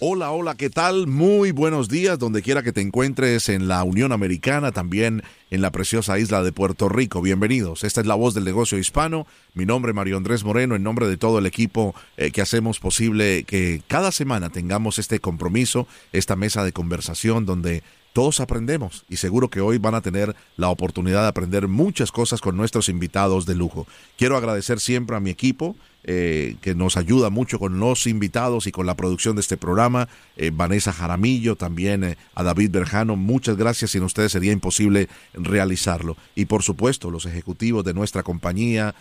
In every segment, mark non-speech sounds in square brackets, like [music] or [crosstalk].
Hola, hola, ¿qué tal? Muy buenos días, donde quiera que te encuentres en la Unión Americana, también en la preciosa isla de Puerto Rico. Bienvenidos. Esta es la voz del negocio hispano. Mi nombre es Mario Andrés Moreno, en nombre de todo el equipo eh, que hacemos posible que cada semana tengamos este compromiso, esta mesa de conversación donde todos aprendemos y seguro que hoy van a tener la oportunidad de aprender muchas cosas con nuestros invitados de lujo. Quiero agradecer siempre a mi equipo, eh, que nos ayuda mucho con los invitados y con la producción de este programa. Eh, Vanessa Jaramillo, también eh, a David Berjano, muchas gracias. Sin ustedes sería imposible realizarlo. Y por supuesto, los ejecutivos de nuestra compañía,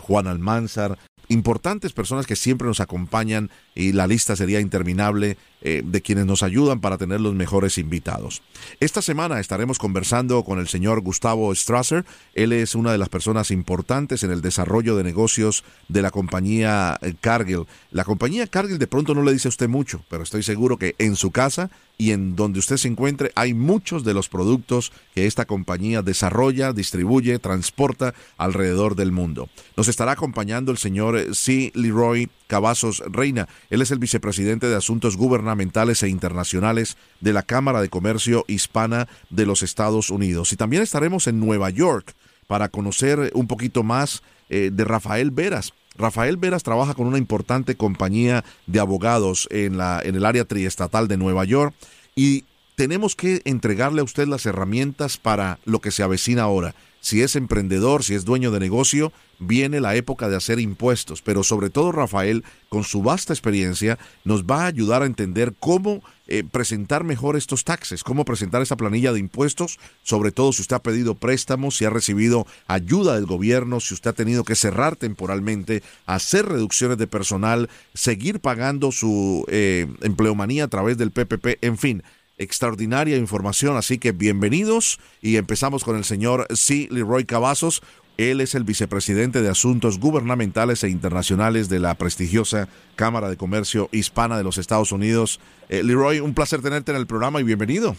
Juan Almanzar, importantes personas que siempre nos acompañan y la lista sería interminable eh, de quienes nos ayudan para tener los mejores invitados. Esta semana estaremos conversando con el señor Gustavo Strasser. Él es una de las personas importantes en el desarrollo de negocios de la compañía eh, Cargill. La compañía Cargill de pronto no le dice a usted mucho, pero estoy seguro que en su casa y en donde usted se encuentre hay muchos de los productos que esta compañía desarrolla, distribuye, transporta alrededor del mundo. Nos estará acompañando el señor C. Leroy Cavazos Reina. Él es el vicepresidente de Asuntos Gubernamentales e Internacionales de la Cámara de Comercio Hispana de los Estados Unidos. Y también estaremos en Nueva York para conocer un poquito más eh, de Rafael Veras. Rafael Veras trabaja con una importante compañía de abogados en, la, en el área triestatal de Nueva York y tenemos que entregarle a usted las herramientas para lo que se avecina ahora. Si es emprendedor, si es dueño de negocio, viene la época de hacer impuestos, pero sobre todo Rafael, con su vasta experiencia, nos va a ayudar a entender cómo eh, presentar mejor estos taxes, cómo presentar esa planilla de impuestos, sobre todo si usted ha pedido préstamos, si ha recibido ayuda del gobierno, si usted ha tenido que cerrar temporalmente, hacer reducciones de personal, seguir pagando su eh, empleomanía a través del PPP, en fin extraordinaria información, así que bienvenidos y empezamos con el señor C. Leroy Cavazos, él es el vicepresidente de Asuntos Gubernamentales e Internacionales de la prestigiosa Cámara de Comercio Hispana de los Estados Unidos. Eh, Leroy, un placer tenerte en el programa y bienvenido.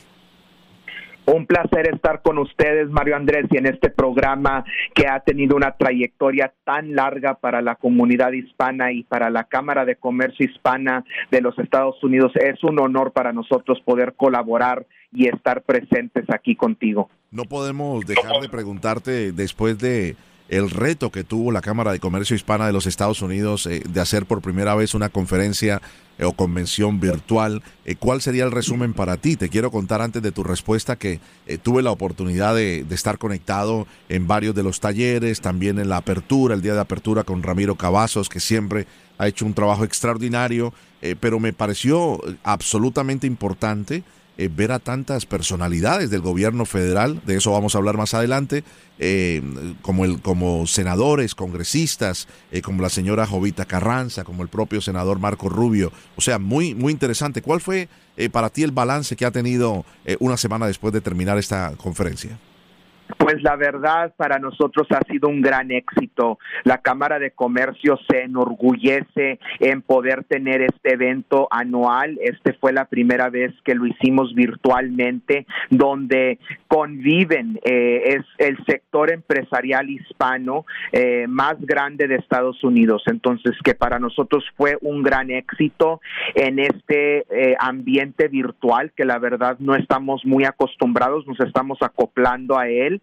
Un placer estar con ustedes, Mario Andrés, y en este programa que ha tenido una trayectoria tan larga para la comunidad hispana y para la Cámara de Comercio Hispana de los Estados Unidos. Es un honor para nosotros poder colaborar y estar presentes aquí contigo. No podemos dejar de preguntarte después de el reto que tuvo la Cámara de Comercio Hispana de los Estados Unidos eh, de hacer por primera vez una conferencia eh, o convención virtual. Eh, ¿Cuál sería el resumen para ti? Te quiero contar antes de tu respuesta que tuve la oportunidad de, de, estar conectado en varios de los talleres, también en la apertura, el día de apertura con Ramiro Cavazos, que siempre ha hecho un trabajo extraordinario, pero me pareció absolutamente importante eh, ver a tantas personalidades del gobierno federal, de eso vamos a hablar más adelante, eh, como, el, como senadores, congresistas, eh, como la señora Jovita Carranza, como el propio senador Marco Rubio. O sea, muy, muy interesante. ¿Cuál fue para ti el balance que ha tenido una semana después de terminar esta conferencia? Pues la verdad para nosotros ha sido un gran éxito. La Cámara de Comercio se enorgullece en poder tener este evento anual. Este fue la primera vez que lo hicimos virtualmente, donde conviven eh, es el sector empresarial hispano eh, más grande de Estados Unidos. Entonces, que para nosotros fue un gran éxito en este eh, ambiente virtual que la verdad no estamos muy acostumbrados, nos estamos acoplando a él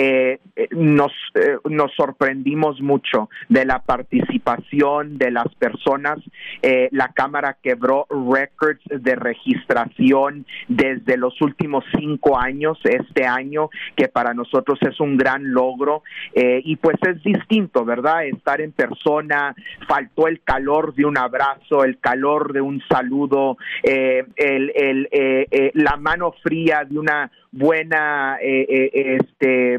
eh, eh, nos, eh, nos sorprendimos mucho de la participación de las personas. la Cámara quebró récords de registración desde los últimos cinco años, este año, que para nosotros es un gran logro. y pues es distinto, ¿verdad? Estar en persona, faltó el calor de un abrazo, el calor de un saludo, el, el, la mano fría de una buena eh, eh, este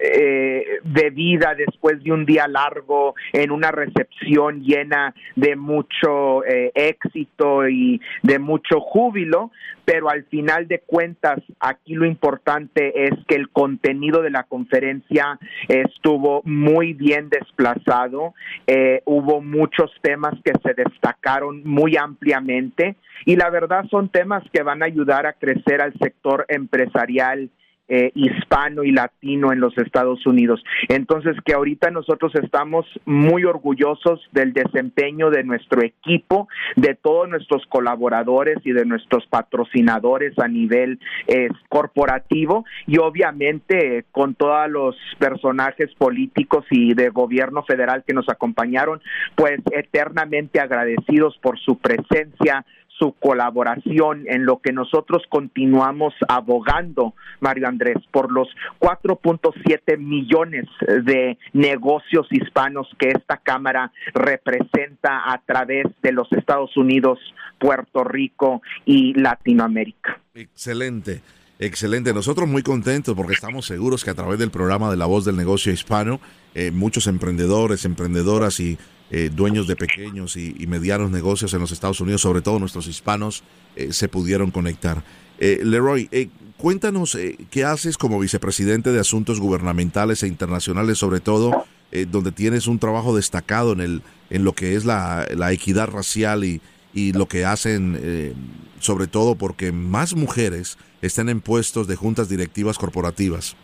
eh, bebida después de un día largo en una recepción llena de mucho eh, éxito y de mucho júbilo, pero al final de cuentas aquí lo importante es que el contenido de la conferencia estuvo muy bien desplazado, eh, hubo muchos temas que se destacaron muy ampliamente y la verdad son temas que van a ayudar a crecer al sector empresarial eh, hispano y latino en los Estados Unidos. Entonces, que ahorita nosotros estamos muy orgullosos del desempeño de nuestro equipo, de todos nuestros colaboradores y de nuestros patrocinadores a nivel eh, corporativo y obviamente con todos los personajes políticos y de gobierno federal que nos acompañaron, pues eternamente agradecidos por su presencia, su colaboración en lo que nosotros continuamos abogando, Mario Andrés, por los 4.7 millones de negocios hispanos que esta Cámara representa a través de los Estados Unidos, Puerto Rico y Latinoamérica. Excelente. Excelente, nosotros muy contentos porque estamos seguros que a través del programa de La Voz del Negocio Hispano, eh, muchos emprendedores, emprendedoras y eh, dueños de pequeños y, medianos negocios en los Estados Unidos, sobre todo nuestros hispanos, eh, se pudieron conectar. Eh, Leroy, cuéntanos qué haces como vicepresidente de Asuntos Gubernamentales e Internacionales, sobre todo, donde tienes un trabajo destacado en, el, en lo que es la, la equidad racial y, y lo que hacen, sobre todo porque más mujeres estén en puestos de juntas directivas corporativas.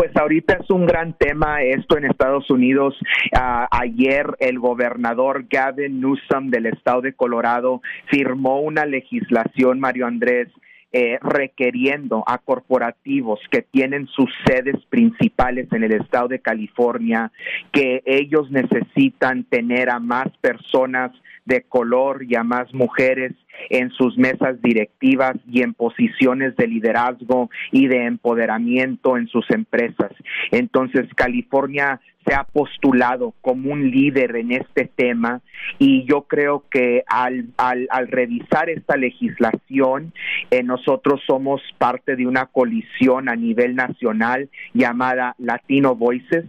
Pues ahorita es un gran tema esto en Estados Unidos. Ah, ayer el gobernador Gavin Newsom del estado de Colorado firmó una legislación, Mario Andrés, eh, requiriendo a corporativos que tienen sus sedes principales en el estado de California que ellos necesitan tener a más personas de color y a más mujeres en sus mesas directivas y en posiciones de liderazgo y de empoderamiento en sus empresas. Entonces, California se ha postulado como un líder en este tema y yo creo que al, al, revisar esta legislación eh, nosotros somos parte de una colisión a nivel nacional llamada Latino Voices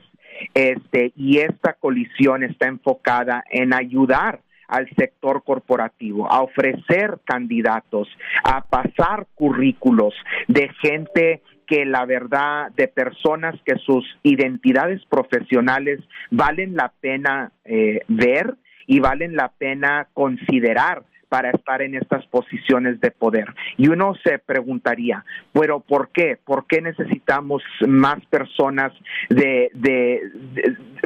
este y esta colisión está enfocada en ayudar al sector corporativo, a ofrecer candidatos, a pasar currículos de gente que la verdad de personas que sus identidades profesionales valen la pena eh, ver y valen la pena considerar para estar en estas posiciones de poder. Y uno se preguntaría, pero ¿por qué? ¿Por qué necesitamos más personas de,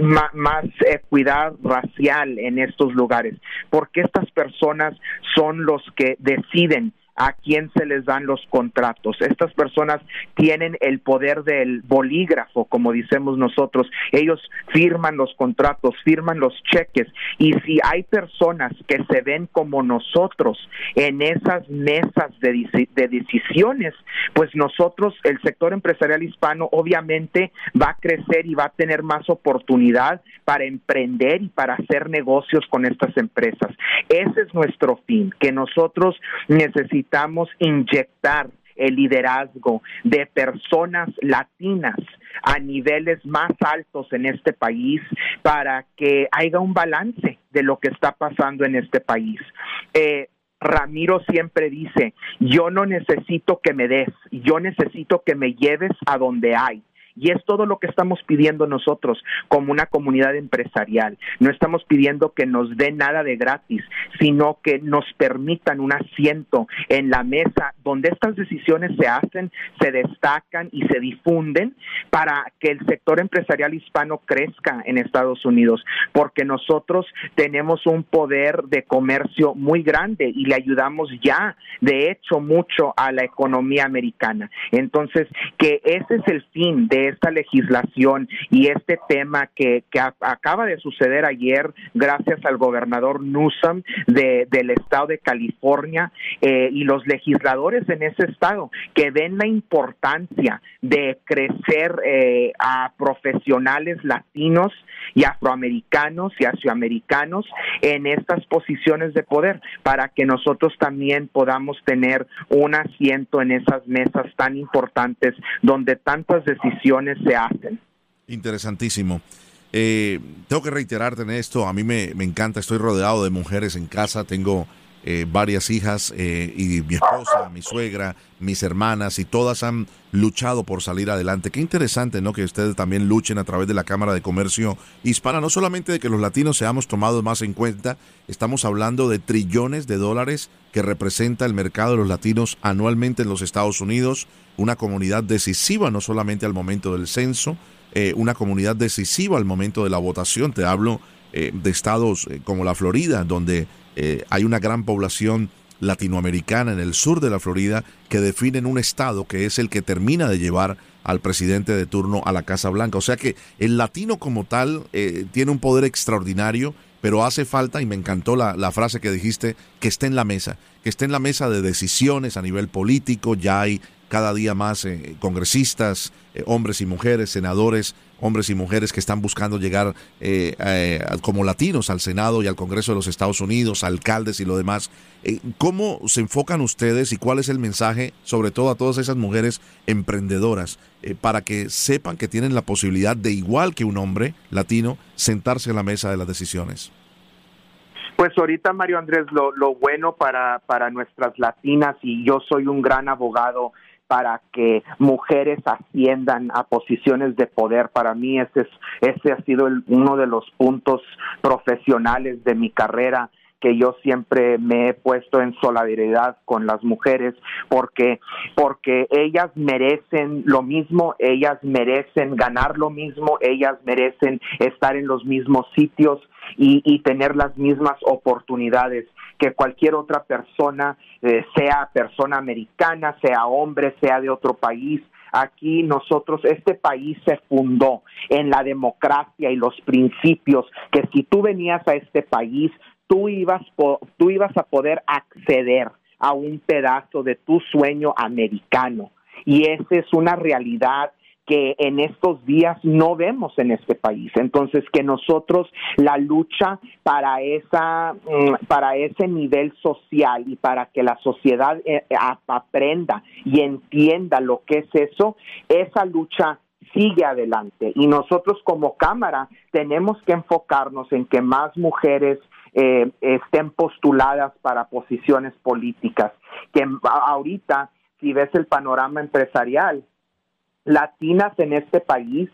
más, equidad racial en estos lugares? Porque estas personas son los que deciden a quién se les dan los contratos. Estas personas tienen el poder del bolígrafo, como decimos nosotros. Ellos firman los contratos, firman los cheques y si hay personas que se ven como nosotros en esas mesas de, de decisiones, pues nosotros, el sector empresarial hispano, obviamente va a crecer y va a tener más oportunidad para emprender y para hacer negocios con estas empresas. Ese es nuestro fin, que nosotros necesitamos necesitamos inyectar el liderazgo de personas latinas a niveles más altos en este país para que haya un balance de lo que está pasando en este país. Eh, Ramiro siempre dice, yo no necesito que me des, yo necesito que me lleves a donde hay. Y es todo lo que estamos pidiendo nosotros como una comunidad empresarial. No estamos pidiendo que nos den nada de gratis, sino que nos permitan un asiento en la mesa donde estas decisiones se hacen, se destacan y se difunden para que el sector empresarial hispano crezca en Estados Unidos, porque nosotros tenemos un poder de comercio muy grande y le ayudamos ya, de hecho, mucho a la economía americana. Entonces, que ese es el fin de esta legislación y este tema que, acaba de suceder ayer gracias al gobernador Newsom del estado de California eh, y los legisladores en ese estado que ven la importancia de crecer eh, a profesionales latinos y afroamericanos y asioamericanos en estas posiciones de poder para que nosotros también podamos tener un asiento en esas mesas tan importantes donde tantas decisiones se. Interesantísimo. Eh, tengo que reiterarte en esto, a mí me, me, encanta, estoy rodeado de mujeres en casa, tengo eh, varias hijas eh, y mi esposa, mi suegra, mis hermanas y todas han luchado por salir adelante. Qué interesante, ¿no? Que ustedes también luchen a través de la Cámara de Comercio Hispana, no solamente de que los latinos seamos tomados más en cuenta, estamos hablando de trillones de dólares que representa el mercado de los latinos anualmente en los Estados Unidos, una comunidad decisiva no solamente al momento del censo, eh, una comunidad decisiva al momento de la votación. Te hablo de estados como la Florida, donde eh, hay una gran población latinoamericana en el sur de la Florida que definen un estado que es el que termina de llevar al presidente de turno a la Casa Blanca. O sea que el latino como tal eh, tiene un poder extraordinario, pero hace falta, y me encantó la, la, frase que dijiste, que esté en la mesa, que esté en la mesa de decisiones a nivel político, ya hay cada día más eh, congresistas, eh, hombres y mujeres, senadores, hombres y mujeres que están buscando llegar eh, como latinos al Senado y al Congreso de los Estados Unidos, alcaldes y lo demás. ¿Cómo se enfocan ustedes y cuál es el mensaje, sobre todo a todas esas mujeres emprendedoras, para que sepan que tienen la posibilidad de, igual que un hombre latino, sentarse en la mesa de las decisiones? Pues ahorita, Mario Andrés, lo, lo bueno para, para nuestras latinas, y yo soy un gran abogado para que mujeres asciendan a posiciones de poder. Para mí ese, es, ese ha sido uno de los puntos profesionales de mi carrera que yo siempre me he puesto en solidaridad con las mujeres porque porque ellas merecen lo mismo, ellas merecen ganar lo mismo, ellas merecen estar en los mismos sitios y, y tener las mismas oportunidades que cualquier otra persona, eh, sea persona americana, sea hombre, sea de otro país. Aquí nosotros, este país se fundó en la democracia y los principios que si tú venías a este país, tú ibas, tú ibas a poder acceder a un pedazo de tu sueño americano. Y esa es una realidad que en estos días no vemos en este país. Entonces, que nosotros la lucha para esa mm, para ese nivel social y para que la sociedad eh, aprenda y entienda lo que es eso, esa lucha sigue adelante y nosotros como cámara tenemos que enfocarnos en que más mujeres eh, estén postuladas para posiciones políticas que ahorita si ves el panorama empresarial latinas en este país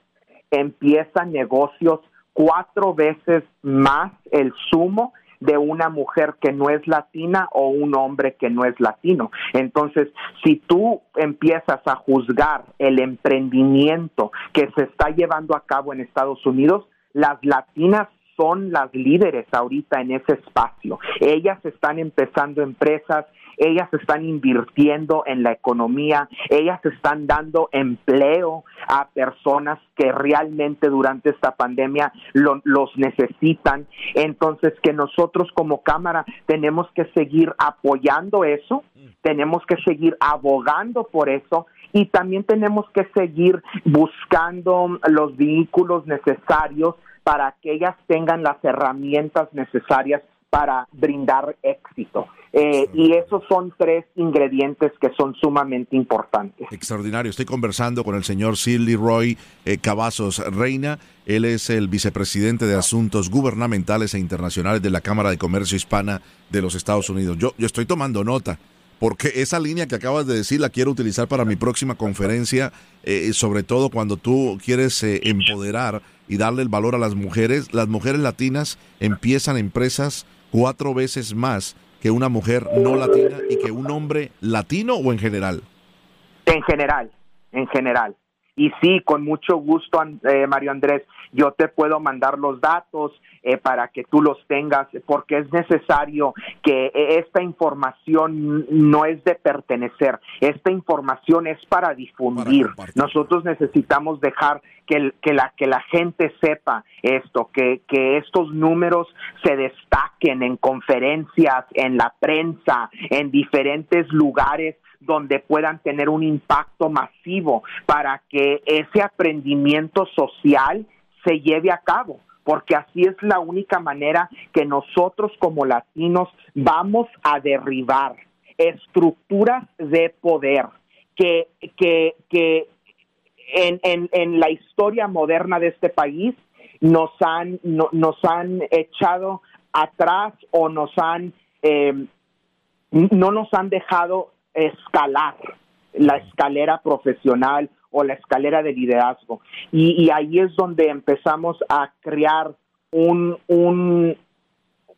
empiezan negocios cuatro veces más el sumo de una mujer que no es latina o un hombre que no es latino. Entonces, si tú empiezas a juzgar el emprendimiento que se está llevando a cabo en Estados Unidos, las latinas son las líderes ahorita en ese espacio. Ellas están empezando empresas, ellas están invirtiendo en la economía, ellas están dando empleo a personas que realmente durante esta pandemia los necesitan. Entonces, que nosotros como Cámara tenemos que seguir apoyando eso, tenemos que seguir abogando por eso y también tenemos que seguir buscando los vehículos necesarios para que ellas tengan las herramientas necesarias para brindar éxito. Eh, y esos son tres ingredientes que son sumamente importantes. Extraordinario. Estoy conversando con el señor Sir Roy eh, Cavazos Reina. Él es el vicepresidente de Asuntos Gubernamentales e Internacionales de la Cámara de Comercio Hispana de los Estados Unidos. Yo, yo estoy tomando nota porque esa línea que acabas de decir la quiero utilizar para mi próxima conferencia, eh, sobre todo cuando tú quieres empoderar y darle el valor a las mujeres. Las mujeres latinas empiezan empresas cuatro veces más que una mujer no latina y que un hombre latino o en general? En general, en general. Y sí, con mucho gusto, eh, Mario Andrés, yo te puedo mandar los datos eh, para que tú los tengas, porque es necesario que esta información no es de pertenecer, esta información es para difundir. Nosotros necesitamos dejar que, que, la, que la gente sepa esto, que, que estos números se destaquen en conferencias, en la prensa, en diferentes lugares donde puedan tener un impacto masivo para que ese aprendimiento social se lleve a cabo porque así es la única manera que nosotros como latinos vamos a derribar estructuras de poder que, que, que en, en, la historia moderna de este país nos han, nos han echado atrás o nos han, eh, no nos han dejado escalar la escalera profesional o la escalera de liderazgo. Y, ahí es donde empezamos a crear un, un,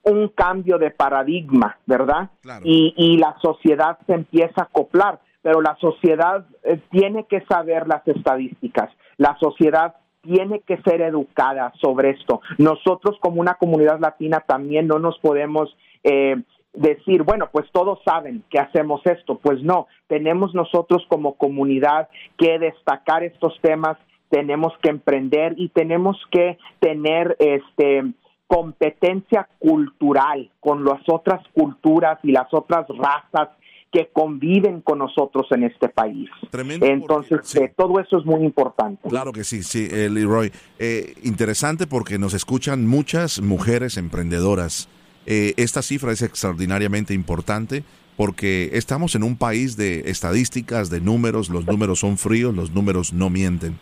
un cambio de paradigma, ¿verdad? Y, y la sociedad se empieza a acoplar pero la sociedad eh, tiene que saber las estadísticas, la sociedad tiene que ser educada sobre esto. Nosotros como una comunidad latina también no nos podemos eh, decir, bueno, pues todos saben que hacemos esto. Pues no, tenemos nosotros como comunidad que destacar estos temas, tenemos que emprender y tenemos que tener este competencia cultural con las otras culturas y las otras razas que conviven con nosotros en este país. Entonces, eh, todo eso es muy importante. Claro que sí, sí, eh, Leroy. Eh, interesante porque nos escuchan muchas mujeres emprendedoras. Esta cifra es extraordinariamente importante porque estamos en un país de estadísticas, de números, los números son fríos, los números no mienten.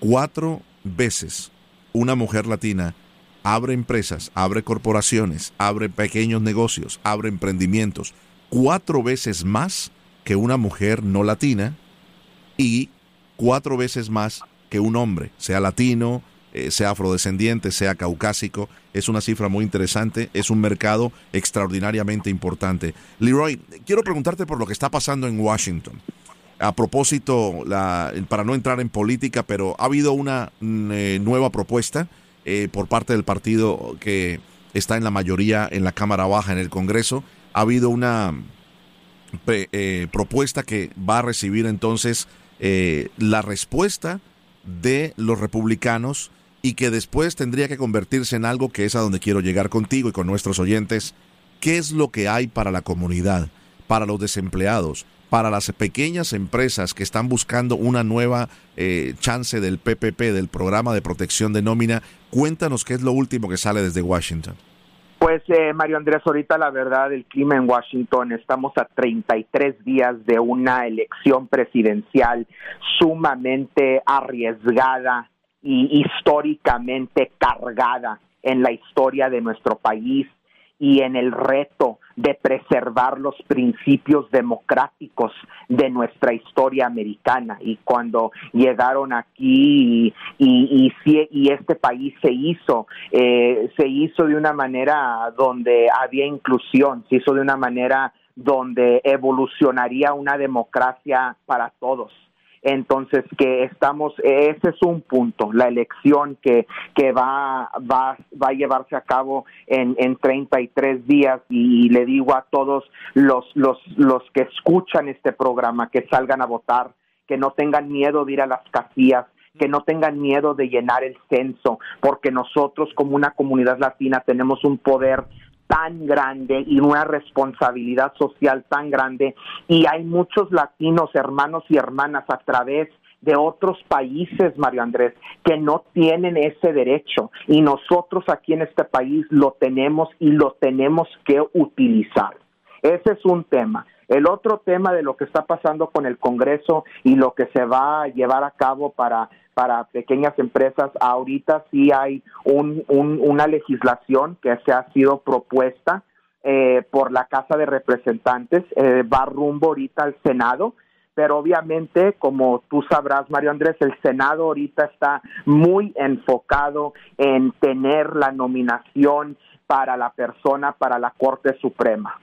Cuatro veces una mujer latina abre empresas, abre corporaciones, abre pequeños negocios, abre emprendimientos cuatro veces más que una mujer no latina y cuatro veces más que un hombre, sea latino, eh, sea afrodescendiente, sea caucásico. Es una cifra muy interesante, es un mercado extraordinariamente importante. Leroy, quiero preguntarte por lo que está pasando en Washington. A propósito, la, para no entrar en política, pero ha habido una mm, eh, nueva propuesta eh, por parte del partido que está en la mayoría en la Cámara Baja en el Congreso ha habido una eh, propuesta que va a recibir entonces la respuesta de los republicanos y que después tendría que convertirse en algo que es a donde quiero llegar contigo y con nuestros oyentes. ¿Qué es lo que hay para la comunidad, para los desempleados, para las pequeñas empresas que están buscando una nueva eh, chance del PPP, del programa de protección de nómina? Cuéntanos qué es lo último que sale desde Washington. Pues eh, Mario Andrés, ahorita la verdad el clima en Washington, estamos a 33 días de una elección presidencial sumamente arriesgada y históricamente cargada en la historia de nuestro país y en el reto de preservar los principios democráticos de nuestra historia americana. Y cuando llegaron aquí y, y, este país se hizo, eh, se hizo de una manera donde había inclusión, se hizo de una manera donde evolucionaría una democracia para todos entonces, que estamos, ese es un punto, la elección que, que va, va, va a llevarse a cabo en, en 33 días. Y, le digo a todos los, los, los que escuchan este programa que salgan a votar, que no tengan miedo de ir a las casillas, que no tengan miedo de llenar el censo, porque nosotros como una comunidad latina tenemos un poder tan grande y una responsabilidad social tan grande y hay muchos latinos, hermanos y hermanas a través de otros países, Mario Andrés, que no tienen ese derecho y nosotros aquí en este país lo tenemos y lo tenemos que utilizar. Ese es un tema. El otro tema de lo que está pasando con el Congreso y lo que se va a llevar a cabo para para pequeñas empresas. Ahorita sí hay un, una legislación que se ha sido propuesta eh, por la Casa de Representantes, eh, va rumbo ahorita al Senado, pero obviamente, como tú sabrás, Mario Andrés, el Senado ahorita está muy enfocado en tener la nominación para la persona para la Corte Suprema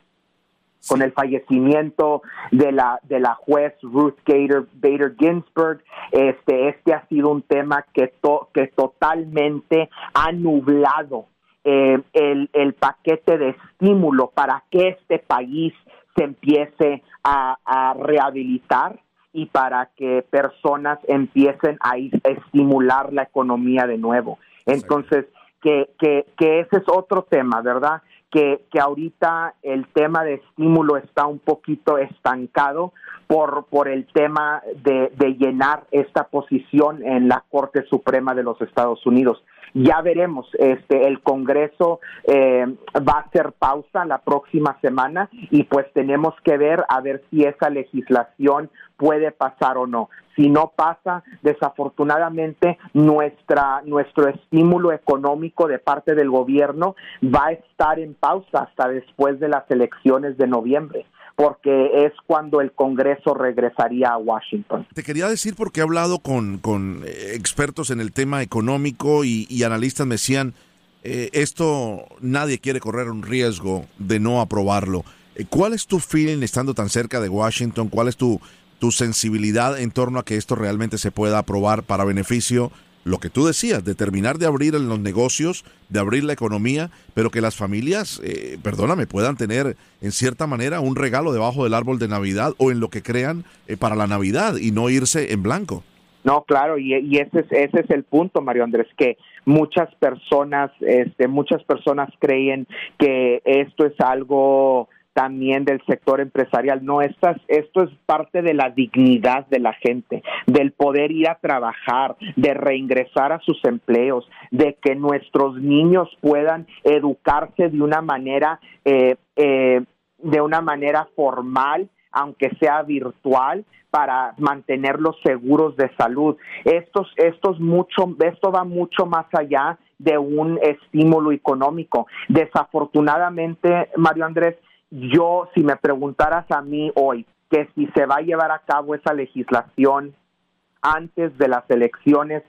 con el fallecimiento de la de la juez Ruth Gator, Bader Ginsburg este este ha sido un tema que que totalmente ha nublado eh, el, el paquete de estímulo para que este país se empiece a, a rehabilitar y para que personas empiecen a estimular la economía de nuevo. Entonces, que, que, que ese es otro tema, ¿verdad? Que, que ahorita el tema de estímulo está un poquito estancado por, por el tema de, de llenar esta posición en la Corte Suprema de los Estados Unidos. Ya veremos. Este, el Congreso eh, va a hacer pausa la próxima semana y pues tenemos que ver a ver si esa legislación puede pasar o no. Si no pasa, desafortunadamente nuestra nuestro estímulo económico de parte del gobierno va a estar en pausa hasta después de las elecciones de noviembre porque es cuando el Congreso regresaría a Washington. Te quería decir porque he hablado con, con eh, expertos en el tema económico y, analistas me decían, eh, esto nadie quiere correr un riesgo de no aprobarlo. Eh, ¿Cuál es tu feeling estando tan cerca de Washington? ¿Cuál es tu, tu sensibilidad en torno a que esto realmente se pueda aprobar para beneficio lo que tú decías, de terminar de abrir los negocios, de abrir la economía, pero que las familias, eh, perdóname, puedan tener en cierta manera un regalo debajo del árbol de Navidad o en lo que crean eh, para la Navidad y no irse en blanco. No, claro, y, ese, es, ese es el punto, Mario Andrés, que muchas personas, este, muchas personas creen que esto es algo también del sector empresarial. No, estas, esto es parte de la dignidad de la gente, del poder ir a trabajar, de reingresar a sus empleos, de que nuestros niños puedan educarse de una manera, eh, eh, de una manera formal, aunque sea virtual, para mantenerlos seguros de salud. Estos, estos mucho, esto va mucho más allá de un estímulo económico. Desafortunadamente, Mario Andrés, yo, si me preguntaras a mí hoy que si se va a llevar a cabo esa legislación antes de las elecciones,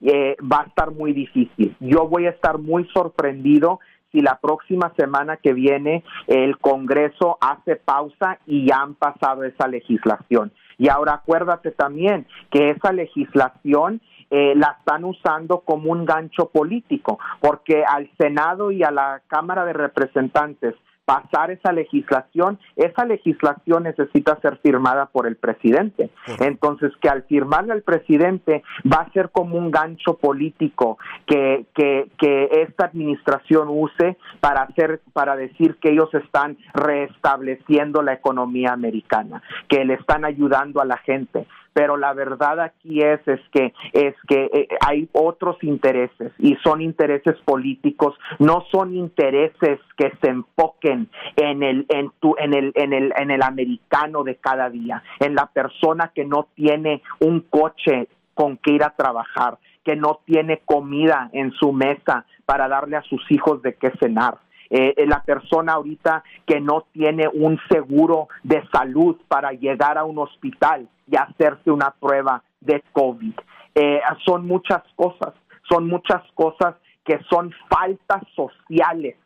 eh, va a estar muy difícil. Yo voy a estar muy sorprendido si la próxima semana que viene el Congreso hace pausa y ya han pasado esa legislación. Y ahora acuérdate también que esa legislación eh, la están usando como un gancho político, porque al Senado y a la Cámara de Representantes pasar esa legislación, esa legislación necesita ser firmada por el presidente. Entonces, que al firmarle al presidente va a ser como un gancho político que, que, que esta administración use para hacer, para decir que ellos están restableciendo la economía americana, que le están ayudando a la gente pero la verdad aquí es es que es que eh, hay otros intereses y son intereses políticos, no son intereses que se enfoquen en el en tu en el en el en el americano de cada día, en la persona que no tiene un coche con que ir a trabajar, que no tiene comida en su mesa para darle a sus hijos de qué cenar eh, eh, la persona ahorita que no tiene un seguro de salud para llegar a un hospital y hacerse una prueba de COVID. Eh, son muchas cosas, son muchas cosas que son faltas sociales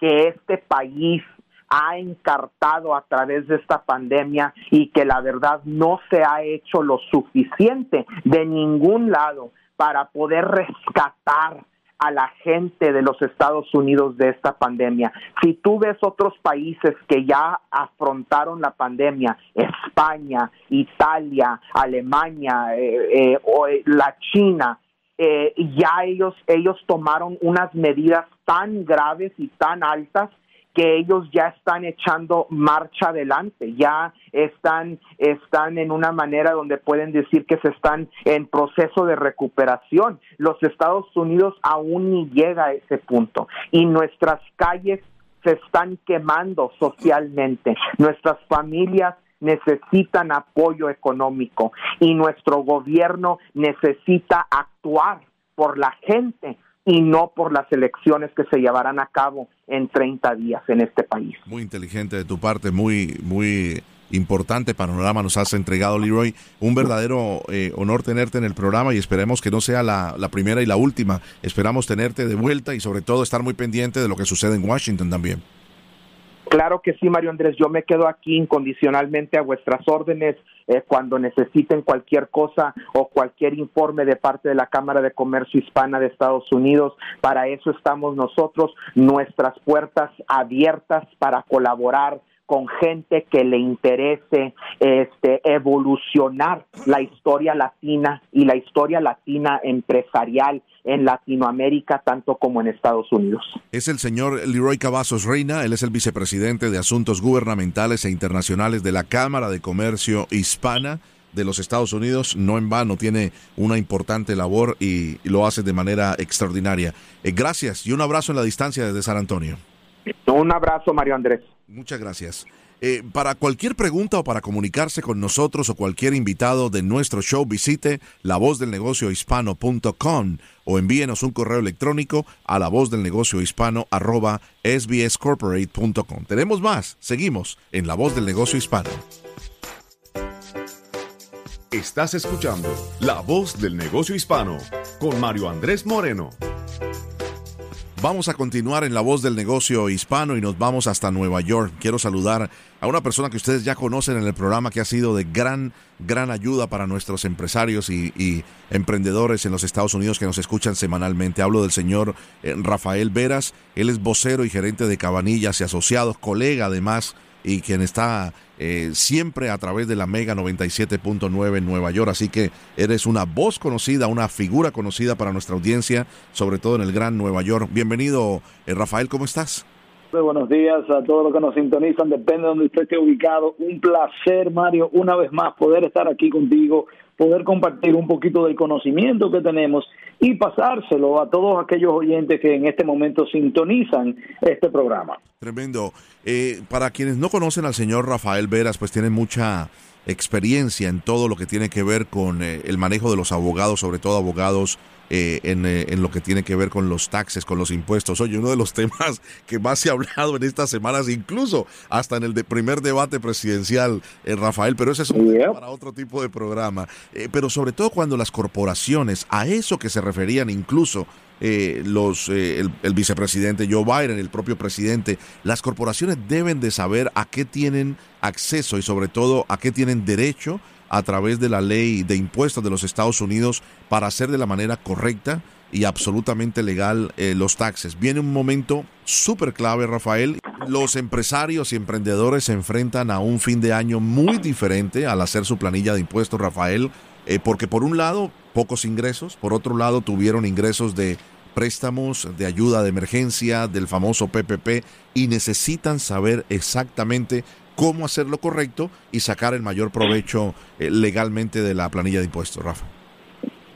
que este país ha encartado a través de esta pandemia y que la verdad no se ha hecho lo suficiente de ningún lado para poder rescatar a la gente de los Estados Unidos de esta pandemia. Si tú ves otros países que ya afrontaron la pandemia, España, Italia, Alemania, eh, eh, o, eh, la China, ya ellos, ellos tomaron unas medidas tan graves y tan altas que ellos ya están echando marcha adelante, ya están, están en una manera donde pueden decir que se están en proceso de recuperación. Los Estados Unidos aún ni llega a ese punto y nuestras calles se están quemando socialmente, nuestras familias necesitan apoyo económico y nuestro gobierno necesita actuar por la gente y no por las elecciones que se llevarán a cabo en 30 días en este país. Muy inteligente de tu parte, muy, muy importante panorama nos has entregado, Leroy. Un verdadero eh, honor tenerte en el programa y esperemos que no sea la, la, primera y la última. Esperamos tenerte de vuelta y sobre todo estar muy pendiente de lo que sucede en Washington también. Claro que sí, Mario Andrés. Yo me quedo aquí incondicionalmente a vuestras órdenes eh, cuando necesiten cualquier cosa o cualquier informe de parte de la Cámara de Comercio Hispana de Estados Unidos. Para eso estamos nosotros, nuestras puertas abiertas para colaborar con gente que le interese este evolucionar la historia latina y la historia latina empresarial en Latinoamérica tanto como en Estados Unidos. Es el señor Leroy Cavazos Reina, él es el vicepresidente de Asuntos Gubernamentales e Internacionales de la Cámara de Comercio Hispana de los Estados Unidos, no en vano, tiene una importante labor y, lo hace de manera extraordinaria. Eh, gracias y un abrazo en la distancia desde San Antonio. Un abrazo, Mario Andrés. Muchas gracias. Eh, para cualquier pregunta o para comunicarse con nosotros o cualquier invitado de nuestro show, visite lavozdelnegociohispano.com o envíenos un correo electrónico a lavozdelnegociohispano@sbscorporate.com. Tenemos más. Seguimos en La Voz del Negocio Hispano. Estás escuchando La Voz del Negocio Hispano con Mario Andrés Moreno. Vamos a continuar en la voz del negocio hispano y nos vamos hasta Nueva York. Quiero saludar a una persona que ustedes ya conocen en el programa que ha sido de gran, gran ayuda para nuestros empresarios y, emprendedores en los Estados Unidos que nos escuchan semanalmente. Hablo del señor eh, Rafael Veras. Él es vocero y gerente de Cabanillas y Asociados, colega además y quien está eh, siempre a través de la Mega 97.9 en Nueva York. Así que eres una voz conocida, una figura conocida para nuestra audiencia, sobre todo en el Gran Nueva York. Bienvenido, eh, Rafael, ¿cómo estás? Muy buenos días a todos los que nos sintonizan, depende de donde usted esté ubicado. Un placer, Mario, una vez más poder estar aquí contigo, poder compartir un poquito del conocimiento que tenemos y pasárselo a todos aquellos oyentes que en este momento sintonizan este programa. Tremendo. Eh, para quienes no conocen al señor Rafael Veras, pues tiene mucha experiencia en todo lo que tiene que ver con eh, el manejo de los abogados, sobre todo abogados eh, en, lo que tiene que ver con los taxes, con los impuestos. Oye, uno de los [laughs] temas que más se ha hablado en estas semanas, incluso hasta en el primer debate presidencial, Rafael, pero ese es un tema para otro tipo de programa. pero sobre todo cuando las corporaciones, a eso que se referían incluso eh, los, eh, el, vicepresidente Joe Biden, el propio presidente, las corporaciones deben de saber a qué tienen acceso y sobre todo a qué tienen derecho a través de la ley de impuestos de los Estados Unidos para hacer de la manera correcta y absolutamente legal eh, los taxes. Viene un momento súper clave, Rafael. Los empresarios y emprendedores se enfrentan a un fin de año muy diferente al hacer su planilla de impuestos, Rafael, porque por un lado pocos ingresos, por otro lado tuvieron ingresos de préstamos, de ayuda de emergencia, del famoso PPP y necesitan saber exactamente cómo hacer lo correcto y sacar el mayor provecho eh, legalmente de la planilla de impuestos, Rafa.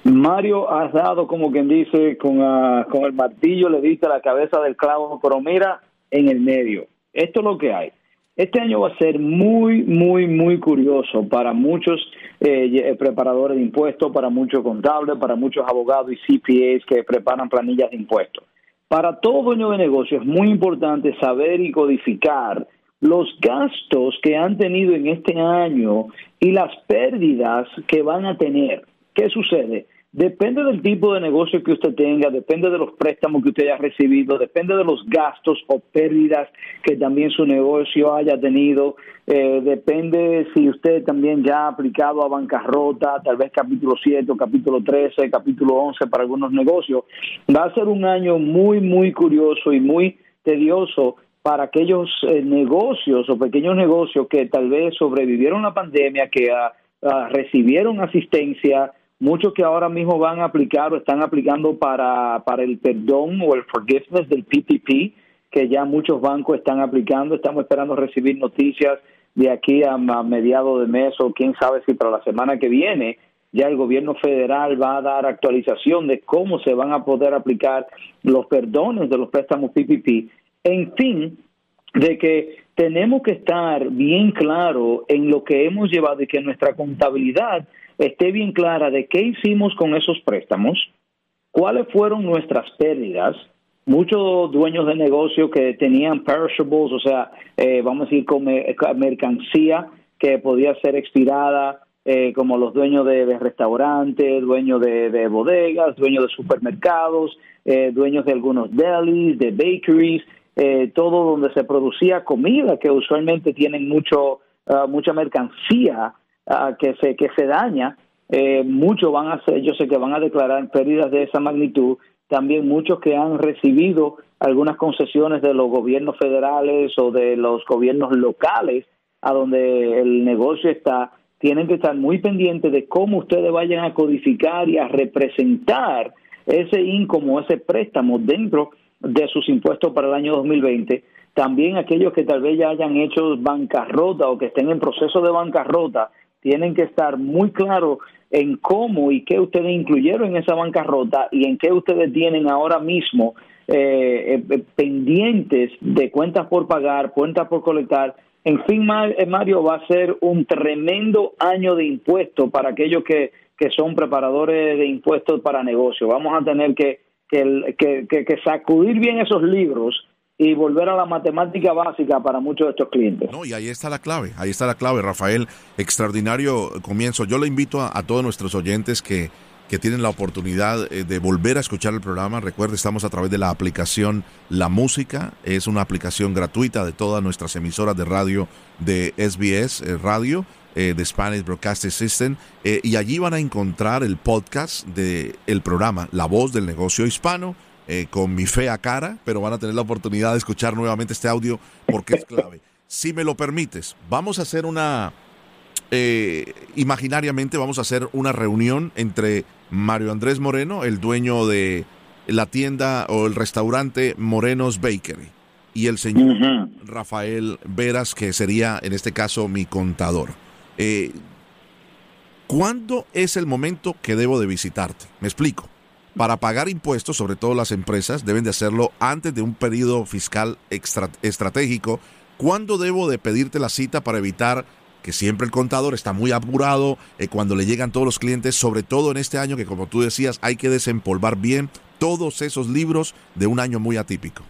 Mario, has dado como quien dice, con, ah, con el martillo le diste la cabeza del clavo, pero mira en el medio. Esto es lo que hay. Este año va a ser muy, muy, muy curioso para muchos eh, preparadores de impuestos, para muchos contables, para muchos abogados y CPAs que preparan planillas de impuestos. Para todo dueño de negocio es muy importante saber y codificar los gastos que han tenido en este año y las pérdidas que van a tener. ¿Qué sucede? Depende del tipo de negocio que usted tenga, depende de los préstamos que usted haya recibido, depende de los gastos o pérdidas que también su negocio haya tenido, eh, depende si usted también ya ha aplicado a bancarrota, tal vez capítulo 7 o capítulo 13, capítulo 11 para algunos negocios. Va a ser un año muy, muy curioso y muy tedioso para aquellos eh, negocios o pequeños negocios que tal vez sobrevivieron la pandemia, que ah, ah, recibieron asistencia, muchos que ahora mismo van a aplicar o están aplicando para, el perdón o el forgiveness del PPP, que ya muchos bancos están aplicando. Estamos esperando recibir noticias de aquí a, mediados de mes o quién sabe si para la semana que viene ya el gobierno federal va a dar actualización de cómo se van a poder aplicar los perdones de los préstamos PPP. En fin, de que tenemos que estar bien claro en lo que hemos llevado y que nuestra contabilidad esté bien clara de qué hicimos con esos préstamos, cuáles fueron nuestras pérdidas. Muchos dueños de negocio que tenían perishables, o sea, eh, vamos a decir, con mercancía que podía ser expirada, eh, como los dueños de, restaurantes, dueños de, bodegas, dueños de supermercados, eh, dueños de algunos delis, de bakeries, todo donde se producía comida que usualmente tienen mucho, ah, mucha mercancía que se que se daña eh, muchos van a ser yo sé que van a declarar pérdidas de esa magnitud. También muchos que han recibido algunas concesiones de los gobiernos federales o de los gobiernos locales a donde el negocio está tienen que estar muy pendientes de cómo ustedes vayan a codificar y a representar ese income ese préstamo dentro de sus impuestos para el año 2020 también aquellos que tal vez ya hayan hecho bancarrota o que estén en proceso de bancarrota tienen que estar muy claros en cómo y qué ustedes incluyeron en esa bancarrota y en qué ustedes tienen ahora mismo eh, eh, pendientes de cuentas por pagar, cuentas por colectar. En fin, eh, Mario, va a ser un tremendo año de impuestos para aquellos que, que son preparadores de impuestos para negocios. Vamos a tener que, que, que, que sacudir bien esos libros y volver a la matemática básica para muchos de estos clientes. No, y ahí está la clave, ahí está la clave, Rafael. Extraordinario comienzo. Yo le invito a, todos nuestros oyentes que, que tienen la oportunidad eh, de volver a escuchar el programa. Recuerde, estamos a través de la aplicación La Música. Es una aplicación gratuita de todas nuestras emisoras de radio de SBS eh, Radio, eh, de Spanish Broadcasting System. y allí van a encontrar el podcast del el programa La Voz del Negocio Hispano eh, con mi fea cara, pero van a tener la oportunidad de escuchar nuevamente este audio porque es clave. si me lo permites, vamos a hacer una, eh, imaginariamente vamos a hacer una reunión entre Mario Andrés Moreno, el dueño de la tienda o el restaurante Morenos Bakery, y el señor Rafael Veras, que sería en este caso mi contador. Eh, ¿Cuándo es el momento que debo de visitarte? Me explico para pagar impuestos, sobre todo las empresas, deben de hacerlo antes de un periodo fiscal estratégico. ¿Cuándo debo de pedirte la cita para evitar que siempre el contador está muy apurado eh, cuando le llegan todos los clientes, sobre todo en este año que como tú decías hay que desempolvar bien todos esos libros de un año muy atípico?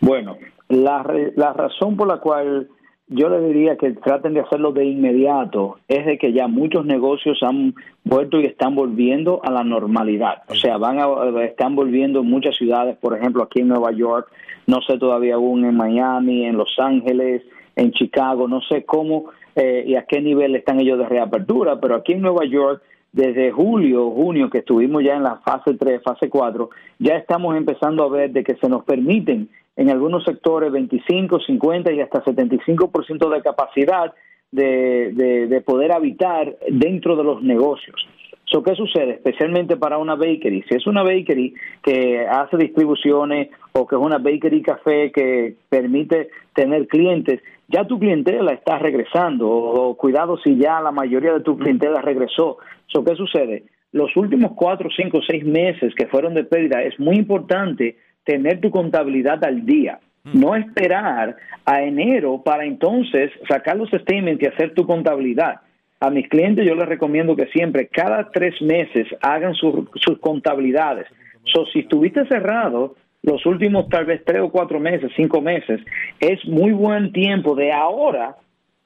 Bueno, la, la razón por la cual yo le diría que traten de hacerlo de inmediato, es de que ya muchos negocios han vuelto y están volviendo a la normalidad. O sea, van a, están volviendo en muchas ciudades, por ejemplo, aquí en Nueva York, no sé todavía aún en Miami, en Los Ángeles, en Chicago, no sé cómo eh, y a qué nivel están ellos de reapertura, pero aquí en Nueva York, desde julio, junio, que estuvimos ya en la fase 3, fase 4, ya estamos empezando a ver de que se nos permiten en algunos sectores 25, 50 y hasta 75% de capacidad de, de, poder habitar dentro de los negocios. So, ¿Qué sucede? Especialmente para una bakery. Si es una bakery que hace distribuciones o que es una bakery café que permite tener clientes, ya tu clientela está regresando o, cuidado si ya la mayoría de tu clientela regresó. So, ¿Qué sucede? Los últimos cuatro, cinco, seis meses que fueron de pérdida es muy importante tener tu contabilidad al día. Mm. No esperar a enero para entonces sacar los statements y hacer tu contabilidad. A mis clientes yo les recomiendo que siempre, cada tres meses, hagan sus contabilidades. So, si estuviste cerrado los últimos tal vez tres o cuatro meses, cinco meses, es muy buen tiempo de ahora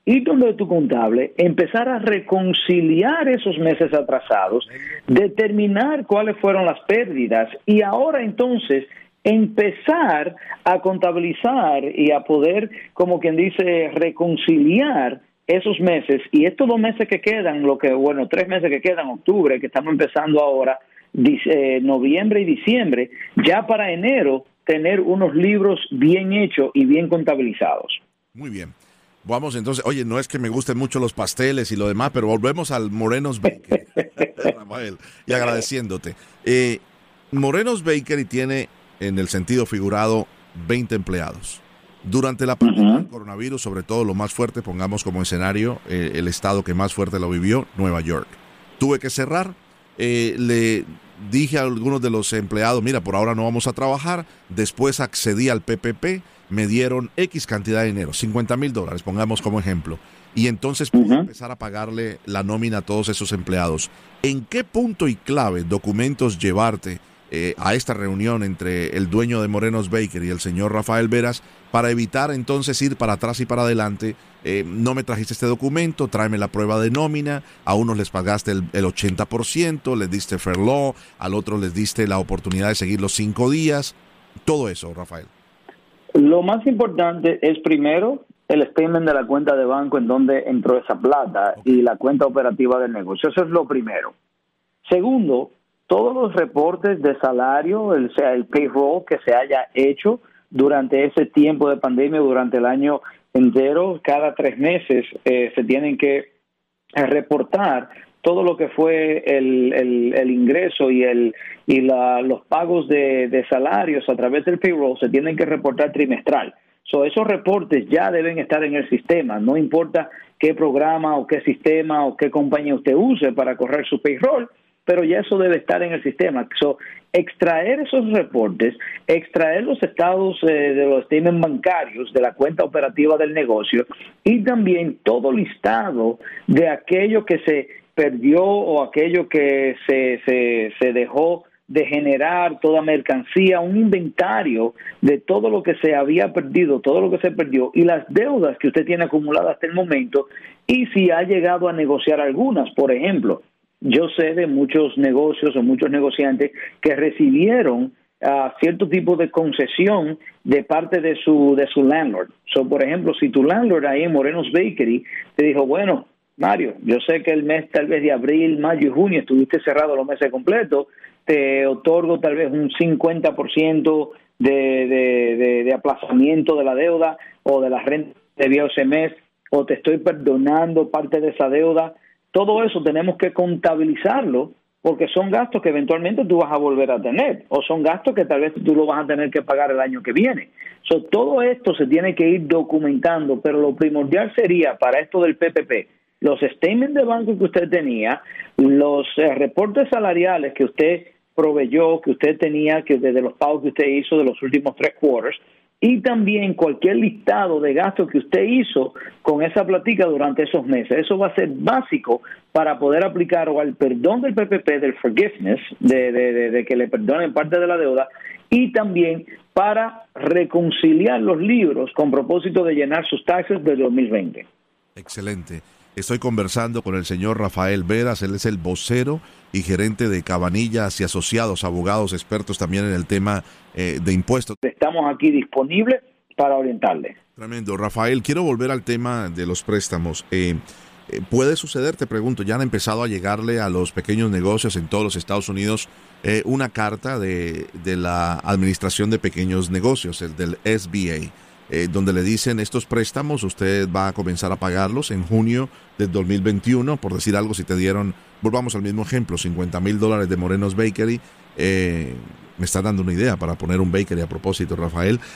ir donde tu contable, empezar a reconciliar esos meses atrasados, determinar cuáles fueron las pérdidas y ahora entonces empezar a contabilizar y a poder, como quien dice, reconciliar esos meses y estos dos meses que quedan, lo que, bueno, tres meses que quedan, octubre, que estamos empezando ahora, eh, noviembre y diciembre, ya para enero tener unos libros bien hechos y bien contabilizados. Muy bien. Vamos entonces, oye, no es que me gusten mucho los pasteles y lo demás, pero volvemos al Morenos Baker, [laughs] [laughs] Rafael, y agradeciéndote. Eh, Morenos Baker y tiene en el sentido figurado 20 empleados. Durante la pandemia del coronavirus, sobre todo lo más fuerte, pongamos como escenario eh, el estado que más fuerte lo vivió, Nueva York. Tuve que cerrar, eh, le dije a algunos de los empleados, mira, por ahora no vamos a trabajar, después accedí al PPP, me dieron X cantidad de dinero, 50 mil dólares, pongamos como ejemplo, y entonces pude empezar a pagarle la nómina a todos esos empleados. ¿En qué punto y clave documentos llevarte eh, a esta reunión entre el dueño de Morenos Baker y el señor Rafael Veras para evitar entonces ir para atrás y para adelante. Eh, no me trajiste este documento, tráeme la prueba de nómina, a unos les pagaste el, el 80%, les diste fair law, al otro les diste la oportunidad de seguir los cinco días, todo eso, Rafael. Lo más importante es primero el statement de la cuenta de banco en donde entró esa plata y la cuenta operativa del negocio. Eso es lo primero. Segundo, todos los reportes de salario, el, sea el payroll que se haya hecho durante ese tiempo de pandemia, durante el año entero, cada tres meses eh, se tienen que reportar todo lo que fue el, el, ingreso y el y la, los pagos de, de, salarios a través del payroll se tienen que reportar trimestral. So, esos reportes ya deben estar en el sistema, no importa qué programa o qué sistema o qué compañía usted use para correr su payroll, pero ya eso debe estar en el sistema. So, extraer esos reportes, extraer los estados eh, de los statements bancarios de la cuenta operativa del negocio y también todo listado de aquello que se perdió o aquello que se, se, se dejó de generar toda mercancía, un inventario de todo lo que se había perdido, todo lo que se perdió y las deudas que usted tiene acumuladas hasta el momento y si ha llegado a negociar algunas, por ejemplo, yo sé de muchos negocios o muchos negociantes que recibieron uh, cierto tipo de concesión de parte de su de su landlord. So, por ejemplo, si tu landlord ahí en Morenos Bakery te dijo, bueno, Mario, yo sé que el mes tal vez de abril, mayo y junio estuviste cerrado los meses completos, te otorgo tal vez un 50% de, de, de, de aplazamiento de la deuda o de la renta de ese mes, o te estoy perdonando parte de esa deuda todo eso tenemos que contabilizarlo porque son gastos que eventualmente tú vas a volver a tener o son gastos que tal vez tú lo vas a tener que pagar el año que viene. todo esto se tiene que ir documentando, pero lo primordial sería para esto del PPP, los statements de banco que usted tenía, los eh, reportes salariales que usted proveyó, que usted tenía, que desde los pagos que usted hizo de los últimos tres quarters, y también cualquier listado de gastos que usted hizo con esa platica durante esos meses. Eso va a ser básico para poder aplicar o al perdón del PPP, del forgiveness, de, de, que le perdonen parte de la deuda, y también para reconciliar los libros con propósito de llenar sus taxes del 2020. Excelente. Estoy conversando con el señor Rafael Veras, él es el vocero y gerente de Cabanillas y Asociados, abogados expertos también en el tema eh, de impuestos. Estamos aquí disponibles para orientarle. Tremendo. Rafael, quiero volver al tema de los préstamos. Eh, eh, ¿Puede suceder, te pregunto, ya han empezado a llegarle a los pequeños negocios en todos los Estados Unidos una carta de, de la Administración de Pequeños Negocios, el del SBA? Eh, donde le dicen estos préstamos, usted va a comenzar a pagarlos en junio del 2021, por decir algo, si te dieron, volvamos al mismo ejemplo, 50 mil dólares de Morenos Bakery, eh, me está dando una idea para poner un bakery a propósito, Rafael. [laughs]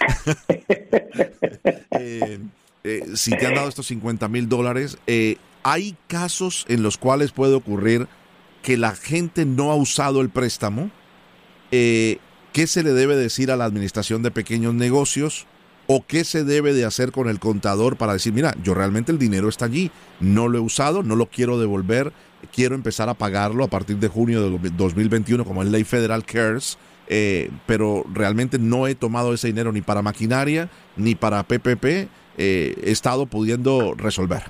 Eh, si te han dado estos 50 mil dólares, hay casos en los cuales puede ocurrir que la gente no ha usado el préstamo. ¿Qué se le debe decir a la administración de pequeños negocios? O qué se debe de hacer con el contador para decir, mira, yo realmente el dinero está allí, no lo he usado, no lo quiero devolver, quiero empezar a pagarlo a partir de junio de 2021 como es ley federal CARES, eh, pero realmente no he tomado ese dinero ni para maquinaria ni para PPP, eh, he estado pudiendo resolver.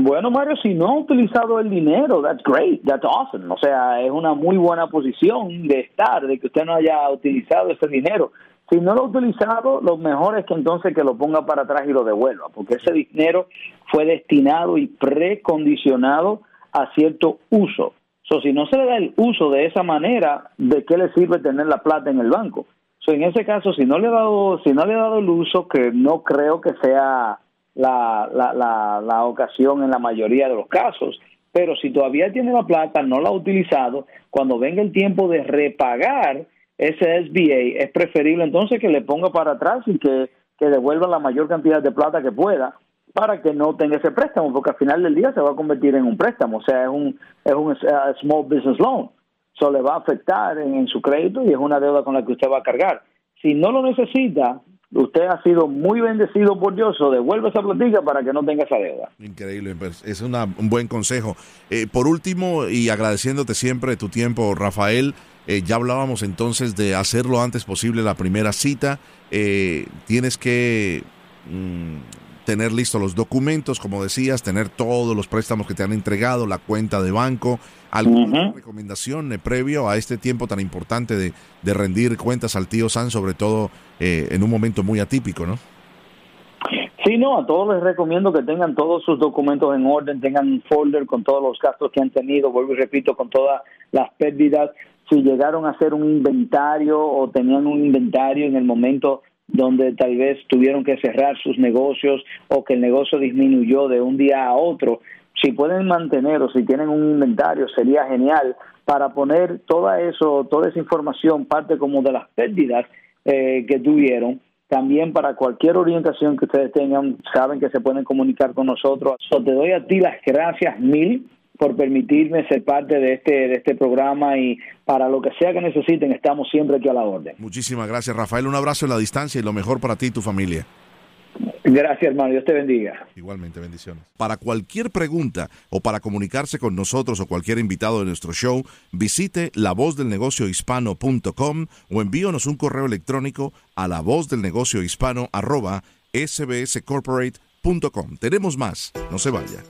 Bueno, Mario, si no ha utilizado el dinero, that's great, that's awesome. O sea, es una muy buena posición de estar, de que usted no haya utilizado ese dinero. Si no lo ha utilizado, lo mejor es que entonces que lo ponga para atrás y lo devuelva, porque ese dinero fue destinado y precondicionado a cierto uso. So, si no se le da el uso de esa manera, ¿de qué le sirve tener la plata en el banco? So, en ese caso, si no le ha dado, si no le ha dado el uso, que no creo que sea la, la, la ocasión en la mayoría de los casos, pero si todavía tiene la plata, no la ha utilizado, cuando venga el tiempo de repagar, ese SBA, es preferible entonces que le ponga para atrás y que, devuelva la mayor cantidad de plata que pueda para que no tenga ese préstamo, porque al final del día se va a convertir en un préstamo, o sea, es un, es un uh, small business loan. Eso le va a afectar en, su crédito y es una deuda con la que usted va a cargar. Si no lo necesita, usted ha sido muy bendecido por Dios, o devuelve esa platica para que no tenga esa deuda. Increíble, pues, es un buen consejo. Eh, por último, y agradeciéndote siempre tu tiempo, Rafael, eh, ya hablábamos entonces de hacerlo antes posible la primera cita. Eh, tienes que mm, tener listos los documentos, como decías, tener todos los préstamos que te han entregado, la cuenta de banco. ¿Alguna recomendación eh, previo a este tiempo tan importante de, de, rendir cuentas al tío San, sobre todo en un momento muy atípico, no? Sí, no, a todos les recomiendo que tengan todos sus documentos en orden, tengan un folder con todos los gastos que han tenido, vuelvo y repito, con todas las pérdidas, si llegaron a hacer un inventario o tenían un inventario en el momento donde tal vez tuvieron que cerrar sus negocios o que el negocio disminuyó de un día a otro, si pueden mantener o si tienen un inventario sería genial. Para poner toda eso, toda esa información, parte como de las pérdidas eh, que tuvieron También para cualquier orientación que ustedes tengan, saben que se pueden comunicar con nosotros. te doy a ti las gracias mil por permitirme ser parte de este, de este programa y para lo que sea que necesiten, estamos siempre aquí a la orden. Muchísimas gracias, Rafael. Un abrazo en la distancia y lo mejor para ti y tu familia. Gracias, hermano. Dios te bendiga. Igualmente, bendiciones. Para cualquier pregunta o para comunicarse con nosotros o cualquier invitado de nuestro show, visite lavozdelnegociohispano.com o envíonos un correo electrónico a lavozdelnegociohispano arroba sbscorporate.com. Tenemos más. No se vaya.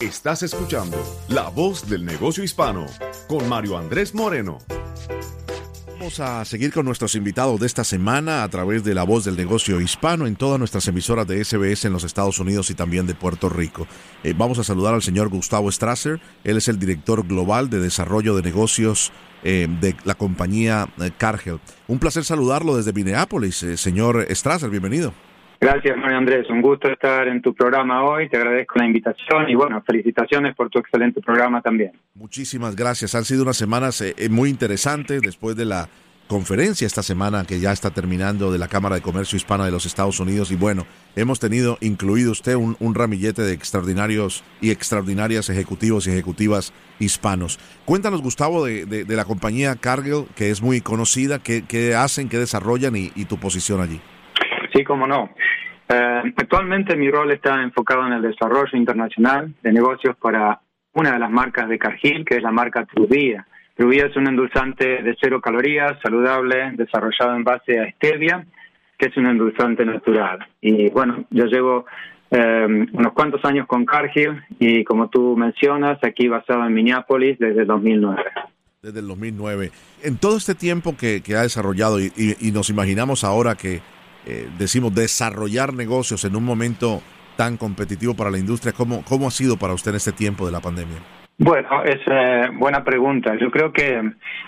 Estás escuchando La Voz del Negocio Hispano con Mario Andrés Moreno. Vamos a seguir con nuestros invitados de esta semana a través de la voz del negocio hispano en todas nuestras emisoras de SBS en los Estados Unidos y también de Puerto Rico. Eh, vamos a saludar al señor Gustavo Strasser. Él es el director global de desarrollo de negocios eh, de la compañía eh, Cargill. Un placer saludarlo desde Minneapolis. señor Strasser, bienvenido. Gracias, Mario Andrés. Un gusto estar en tu programa hoy. Te agradezco la invitación y, bueno, felicitaciones por tu excelente programa también. Muchísimas gracias. Han sido unas semanas eh, eh, muy interesantes después de la conferencia esta semana que ya está terminando de la Cámara de Comercio Hispana de los Estados Unidos. Y bueno, hemos tenido, incluido usted, un, ramillete de extraordinarios y extraordinarias ejecutivos y ejecutivas hispanos. Cuéntanos, Gustavo, de, la compañía Cargill, que es muy conocida, qué, hacen, qué desarrollan y tu posición allí. Sí, cómo no. Eh, actualmente mi rol está enfocado en el desarrollo internacional de negocios para una de las marcas de Cargill, que es la marca Truvia. Truvia es un endulzante de cero calorías, saludable, desarrollado en base a stevia, que es un endulzante natural. Y bueno, yo llevo eh, unos cuantos años con Cargill y como tú mencionas, aquí basado en Minneapolis desde el 2009 desde el 2009. En todo este tiempo que, ha desarrollado y, nos imaginamos ahora que eh, decimos, desarrollar negocios en un momento tan competitivo para la industria? ¿Cómo, cómo ha sido para usted en este tiempo de la pandemia? Bueno, es eh, buena pregunta. Yo creo que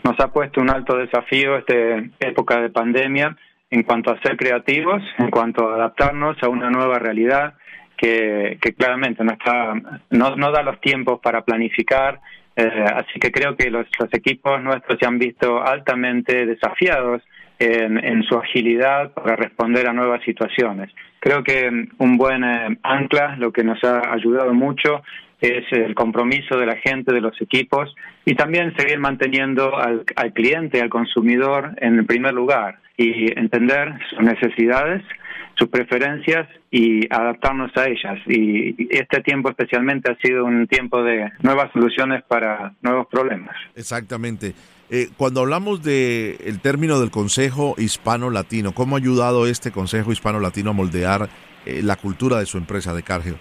nos ha puesto un alto desafío esta época de pandemia en cuanto a ser creativos, en cuanto a adaptarnos a una nueva realidad que, claramente no, está, no, no da los tiempos para planificar. Eh, así que creo que los equipos nuestros se han visto altamente desafiados en, su agilidad para responder a nuevas situaciones. Creo que un buen eh, ancla, lo que nos ha ayudado mucho, es el compromiso de la gente, de los equipos y también seguir manteniendo al, al cliente, al consumidor en el primer lugar y entender sus necesidades, sus preferencias y adaptarnos a ellas. Y este tiempo especialmente ha sido un tiempo de nuevas soluciones para nuevos problemas. Exactamente. Eh, cuando hablamos de el término del Consejo Hispano-Latino, ¿cómo ha ayudado este Consejo Hispano-Latino a moldear eh, la cultura de su empresa de Cargill?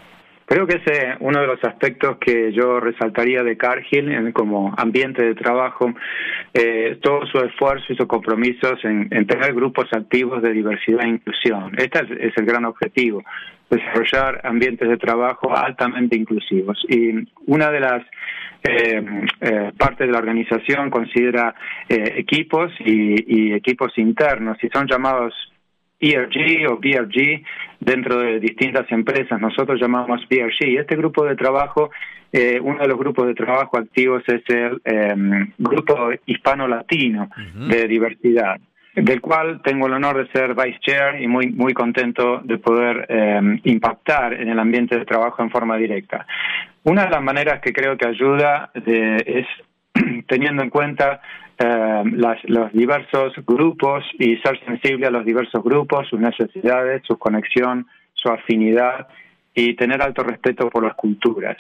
Creo que ese es uno de los aspectos que yo resaltaría de Cargill como ambiente de trabajo, eh, todo su esfuerzo y sus compromisos en, tener grupos activos de diversidad e inclusión. Este es, el gran objetivo, desarrollar ambientes de trabajo altamente inclusivos. Y una de las eh, eh, de la organización considera eh, equipos y, equipos internos y son llamados ERG o BRG dentro de distintas empresas. Nosotros llamamos BRG. Este grupo de trabajo, uno de los grupos de trabajo activos es el em, grupo hispano-latino de diversidad del cual tengo el honor de ser vice chair y muy muy contento de poder em, impactar en el ambiente de trabajo en forma directa. Una de las maneras que creo que ayuda es [clears throat] teniendo en cuenta eh, los diversos grupos y ser sensible a los diversos grupos, sus necesidades, su conexión, su afinidad y tener alto respeto por las culturas.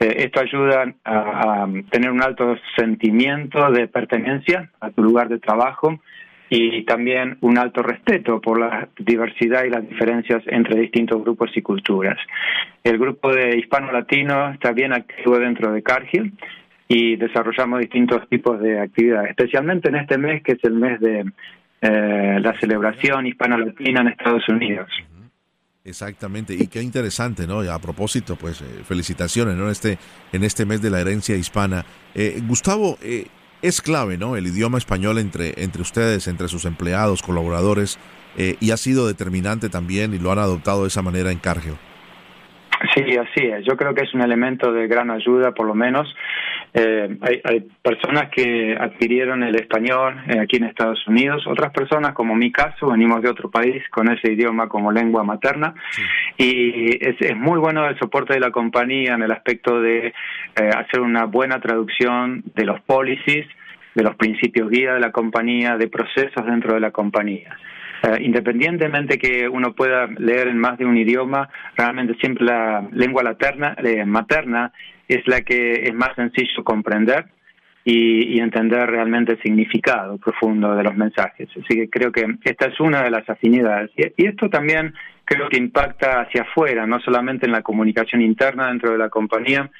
Eh, esto ayuda a, tener un alto sentimiento de pertenencia a tu lugar de trabajo y también un alto respeto por la diversidad y las diferencias entre distintos grupos y culturas. El grupo de hispano-latino está bien activo dentro de Cargill y desarrollamos distintos tipos de actividades, especialmente en este mes que es el mes de eh, la celebración hispano-latina en Estados Unidos. Exactamente, y qué interesante, ¿no? a propósito, pues eh, felicitaciones, ¿no? En este, en este mes de la herencia hispana. Eh, Gustavo, eh, es clave, ¿no? El idioma español entre, entre ustedes, entre sus empleados, colaboradores, eh, y ha sido determinante también y lo han adoptado de esa manera en Cargill. Sí, así es. Yo creo que es un elemento de gran ayuda, por lo menos. Eh, hay, hay, personas que adquirieron el español eh, aquí en Estados Unidos, otras personas, como mi caso, venimos de otro país con ese idioma como lengua materna. Y es, es, muy bueno el soporte de la compañía en el aspecto de eh, hacer una buena traducción de los policies, de los principios guía de la compañía, de procesos dentro de la compañía. Uh, independientemente que uno pueda leer en más de un idioma, realmente siempre la lengua laterna, eh, materna es la que es más sencillo comprender y, y, entender realmente el significado profundo de los mensajes. Así que creo que esta es una de las afinidades. Y, y esto también creo que impacta hacia afuera, no solamente en la comunicación interna dentro de la compañía,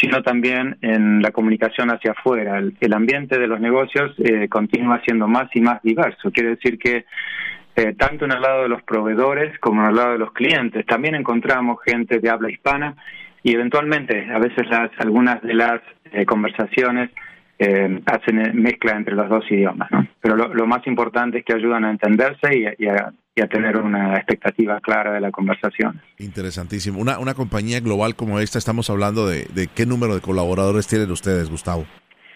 sino también en la comunicación hacia afuera. El, ambiente de los negocios eh, continúa siendo más y más diverso. Quiere decir que eh, tanto en el lado de los proveedores como en el lado de los clientes. También encontramos gente de habla hispana y eventualmente a veces las algunas de las eh, conversaciones eh, hacen mezcla entre los dos idiomas. ¿no? Pero lo, lo, más importante es que ayudan a entenderse y, y, a, y, a, tener una expectativa clara de la conversación. Interesantísimo. Una, una compañía global como esta, estamos hablando de, de qué número de colaboradores tienen ustedes, Gustavo.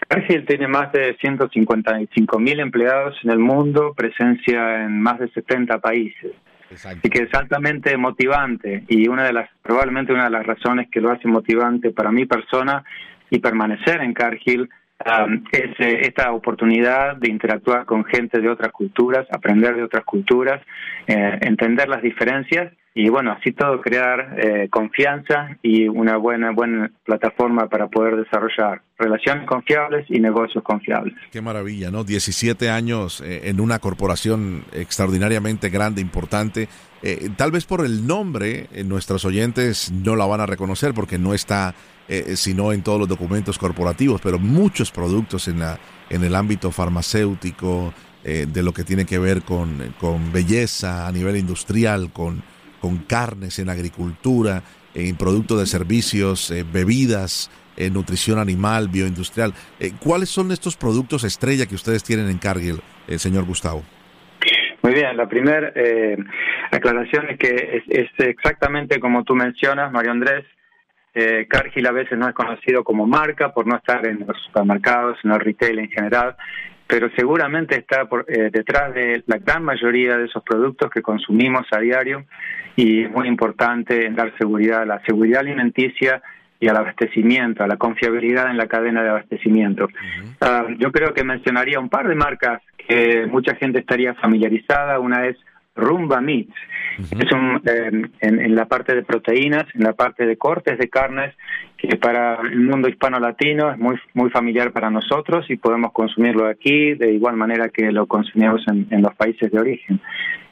Cargill tiene más de 155 mil empleados en el mundo, presencia en más de 70 países. Exacto. Así que es altamente motivante y una de las, probablemente una de las razones que lo hace motivante para mi persona y permanecer en Cargill um, es eh, esta oportunidad de interactuar con gente de otras culturas, aprender de otras culturas, eh, entender las diferencias y bueno, así todo crear eh, confianza y una buena, buena plataforma para poder desarrollar relaciones confiables y negocios confiables. Qué maravilla, ¿no? 17 años eh, en una corporación extraordinariamente grande, importante. Eh, tal vez por el nombre, eh, nuestros oyentes no la van a reconocer porque no está sino en todos los documentos corporativos, pero muchos productos en, la, en el ámbito farmacéutico, de lo que tiene que ver con, con belleza a nivel industrial, con con carnes en agricultura, en productos de servicios, eh, bebidas, en nutrición animal, bioindustrial. Eh, ¿Cuáles son estos productos estrella que ustedes tienen en Cargill, eh, señor Gustavo? Muy bien, la primera eh, aclaración es que es, es, exactamente como tú mencionas, Mario Andrés. Eh, Cargill a veces no es conocido como marca por no estar en los supermercados, en el retail en general, pero seguramente está por, eh, detrás de la gran mayoría de esos productos que consumimos a diario y es muy importante dar seguridad a la seguridad alimenticia y al abastecimiento, a la confiabilidad en la cadena de abastecimiento. Uh -huh. uh, yo creo que mencionaría un par de marcas que mucha gente estaría familiarizada. Una es Rumba Meats. Uh -huh. Es un, eh, en, en, la parte de proteínas, en la parte de cortes de carnes, que para el mundo hispano-latino es muy, muy familiar para nosotros y podemos consumirlo aquí de igual manera que lo consumimos en, en los países de origen.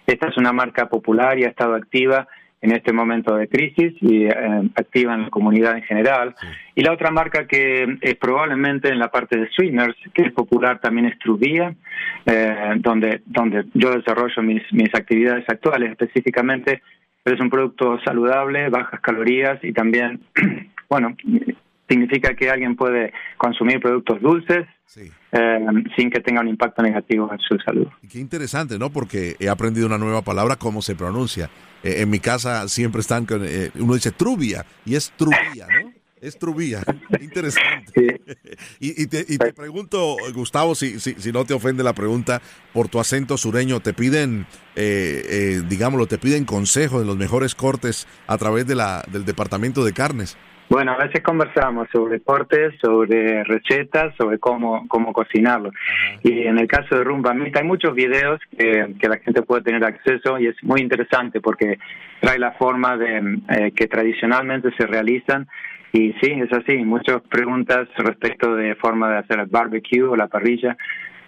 Esta es una marca popular y ha estado activa en este momento de crisis y eh, activa en la comunidad en general. Sí. Y la otra marca que es probablemente en la parte de sweeteners, que es popular también es Truvia, eh, donde, donde yo desarrollo mis, mis actividades actuales específicamente, pero es un producto saludable, bajas calorías y también, [clears throat] bueno, significa que alguien puede consumir productos dulces sí. Eh, sin que tenga un impacto negativo en su salud. Qué interesante, ¿no? Porque he aprendido una nueva palabra, cómo se pronuncia. Eh, en mi casa siempre están con, eh, uno dice trubia y es trubia, ¿no? Es trubia. Interesante. Sí. [laughs] y, y, te, y, te, pregunto, Gustavo, si, si, si, no te ofende la pregunta, por tu acento sureño, ¿te piden, eh, eh, digámoslo, te piden consejos de los mejores cortes a través de la, del departamento de carnes? Bueno, a veces conversamos sobre cortes, sobre recetas, sobre cómo, cómo cocinarlo. Ajá. Y en el caso de Rumba Meat hay muchos videos que, que, la gente puede tener acceso y es muy interesante porque trae la forma de eh, que tradicionalmente se realizan. Y sí, es así. Muchas preguntas respecto de forma de hacer el barbecue o la parrilla.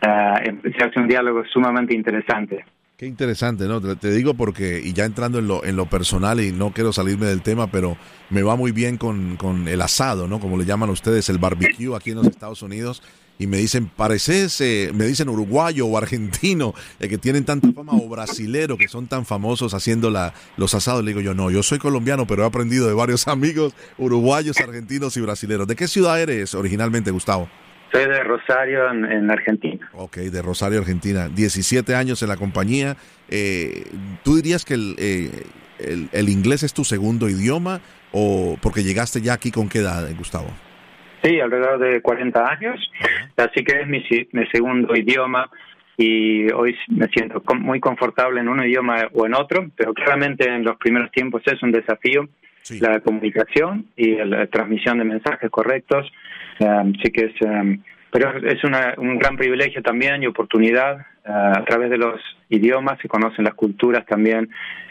Uh, se hace un diálogo sumamente interesante. Qué interesante, ¿no? Te, digo porque, y ya entrando en lo, en lo personal, y no quiero salirme del tema, pero me va muy bien con, con el asado, ¿no? Como le llaman ustedes, el barbecue aquí en los Estados Unidos. Y me dicen, pareces, me dicen uruguayo o argentino, eh, que tienen tanta fama, o brasilero, que son tan famosos haciendo la, los asados. Le digo yo, no, yo soy colombiano, pero he aprendido de varios [laughs] amigos uruguayos, argentinos y brasileros. ¿De qué ciudad eres originalmente, Gustavo? Soy de Rosario, en, en, Argentina. Ok, de Rosario, Argentina. 17 años en la compañía. Eh, ¿Tú dirías que el, eh, el, el, inglés es tu segundo idioma o porque llegaste ya aquí con qué edad, Gustavo? Sí, alrededor de 40 años, así que es mi, mi segundo idioma y hoy me siento muy confortable en un idioma o en otro, pero claramente en los primeros tiempos es un desafío la comunicación y la transmisión de mensajes correctos. Um, sí que es, um, pero es una, un gran privilegio también y oportunidad. Uh, a través de los idiomas se conocen las culturas también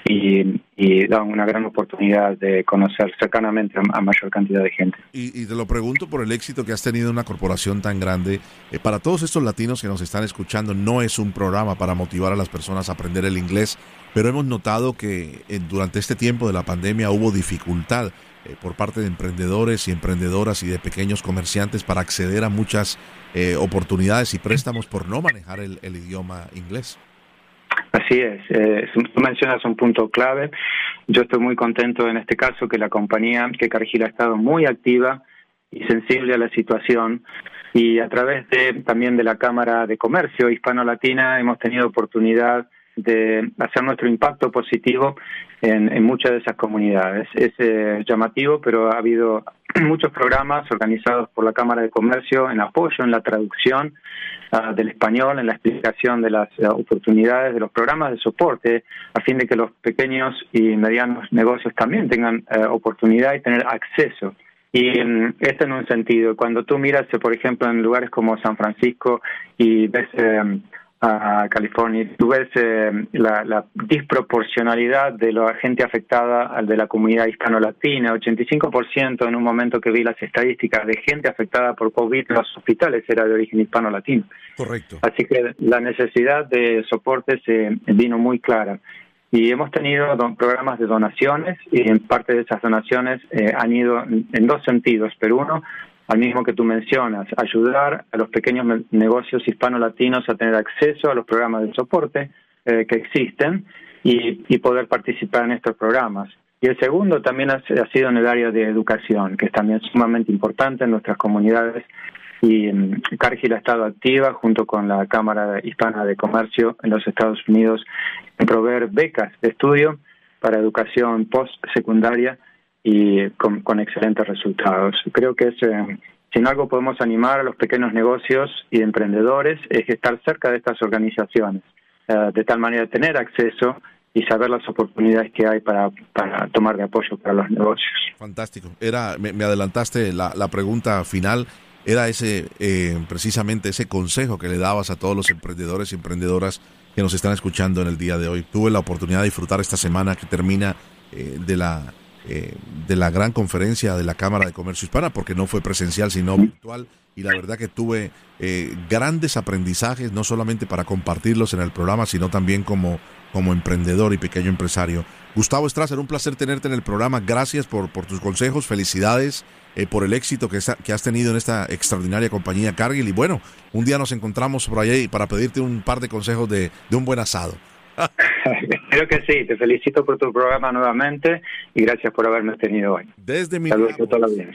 y, y dan una gran oportunidad de conocer cercanamente a, mayor cantidad de gente. Y, te lo pregunto por el éxito que has tenido una corporación tan grande. Eh, para todos estos latinos que nos están escuchando, no es un programa para motivar a las personas a aprender el inglés, pero hemos notado que eh, durante este tiempo de la pandemia hubo dificultad eh, por parte de emprendedores y emprendedoras y de pequeños comerciantes para acceder a muchas eh, oportunidades y préstamos por no manejar el, idioma inglés. Así es, eh, tú mencionas un punto clave. Yo estoy muy contento en este caso que la compañía, que Cargill ha estado muy activa y sensible a la situación y a través de también de la Cámara de Comercio Hispano-Latina hemos tenido oportunidad de hacer nuestro impacto positivo en, muchas de esas comunidades. Es eh, llamativo, pero ha habido [clears throat] muchos programas organizados por la Cámara de Comercio en apoyo, en la traducción ah, del español, en la explicación de las oportunidades de los programas de soporte, a fin de que los pequeños y medianos negocios también tengan eh, oportunidad y tener acceso y um, esto en un sentido, cuando tú miras, por ejemplo, en lugares como San Francisco y ves a California. Tú ves eh, la, la, disproporcionalidad de la gente afectada de la comunidad hispano-latina, 85% en un momento que vi las estadísticas de gente afectada por COVID en los hospitales era de origen hispano-latino. Correcto. Así que la necesidad de soporte se vino muy clara. Y hemos tenido programas de donaciones y en parte de esas donaciones eh, han ido en dos sentidos, pero uno al mismo que tú mencionas, ayudar a los pequeños negocios hispano-latinos a tener acceso a los programas de soporte eh, que existen y, poder participar en estos programas. Y el segundo también ha, sido en el área de educación, que es también sumamente importante en nuestras comunidades. Y um, Cargill ha estado activa junto con la Cámara Hispana de Comercio en los Estados Unidos en proveer becas de estudio para educación post-secundaria y con, excelentes resultados. Creo que es, eh, si en algo podemos animar a los pequeños negocios y emprendedores es estar cerca de estas organizaciones, eh, de tal manera tener acceso y saber las oportunidades que hay para, para tomar de apoyo para los negocios. Fantástico. Era, me, adelantaste la, la, pregunta final. Era ese, eh, precisamente ese consejo que le dabas a todos los emprendedores y emprendedoras que nos están escuchando en el día de hoy. Tuve la oportunidad de disfrutar esta semana que termina de la eh, de la gran conferencia de la Cámara de Comercio Hispana, porque no fue presencial, sino virtual. Y la verdad que tuve eh, grandes aprendizajes, no solamente para compartirlos en el programa, sino también como, como emprendedor y pequeño empresario. Gustavo Strasser, un placer tenerte en el programa. Gracias por, por tus consejos, felicidades eh, por el éxito que, que, has tenido en esta extraordinaria compañía Cargill. Y bueno, un día nos encontramos por ahí para pedirte un par de consejos de, de un buen asado. Creo que sí, te felicito por tu programa nuevamente y gracias por haberme tenido hoy. Desde Minneapolis,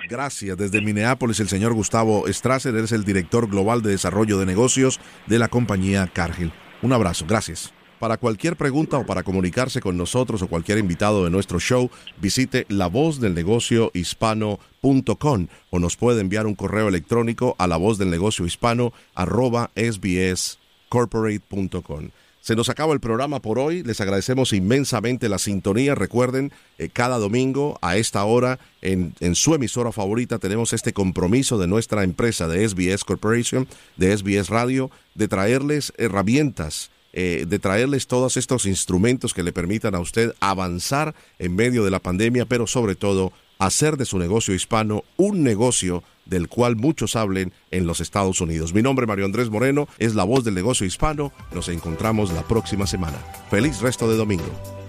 gracias, desde Minneapolis el señor Gustavo Strasser, es el director global de desarrollo de negocios de la compañía Cargill. Un abrazo, gracias. Para cualquier pregunta o para comunicarse con nosotros o cualquier invitado de nuestro show, visite lavozdelnegociohispano.com o nos puede enviar un correo electrónico a lavozdelnegociohispano arroba sbscorporate.com. Se nos acaba el programa por hoy. Les agradecemos inmensamente la sintonía. Recuerden, eh, cada domingo a esta hora en, su emisora favorita tenemos este compromiso de nuestra empresa de SBS Corporation, de SBS Radio, de traerles herramientas. Eh, de traerles todos estos instrumentos que le permitan a usted avanzar en medio de la pandemia, pero sobre todo hacer de su negocio hispano un negocio del cual muchos hablen en los Estados Unidos. Mi nombre es Mario Andrés Moreno, es la voz del negocio hispano. Nos encontramos la próxima semana. Feliz resto de domingo.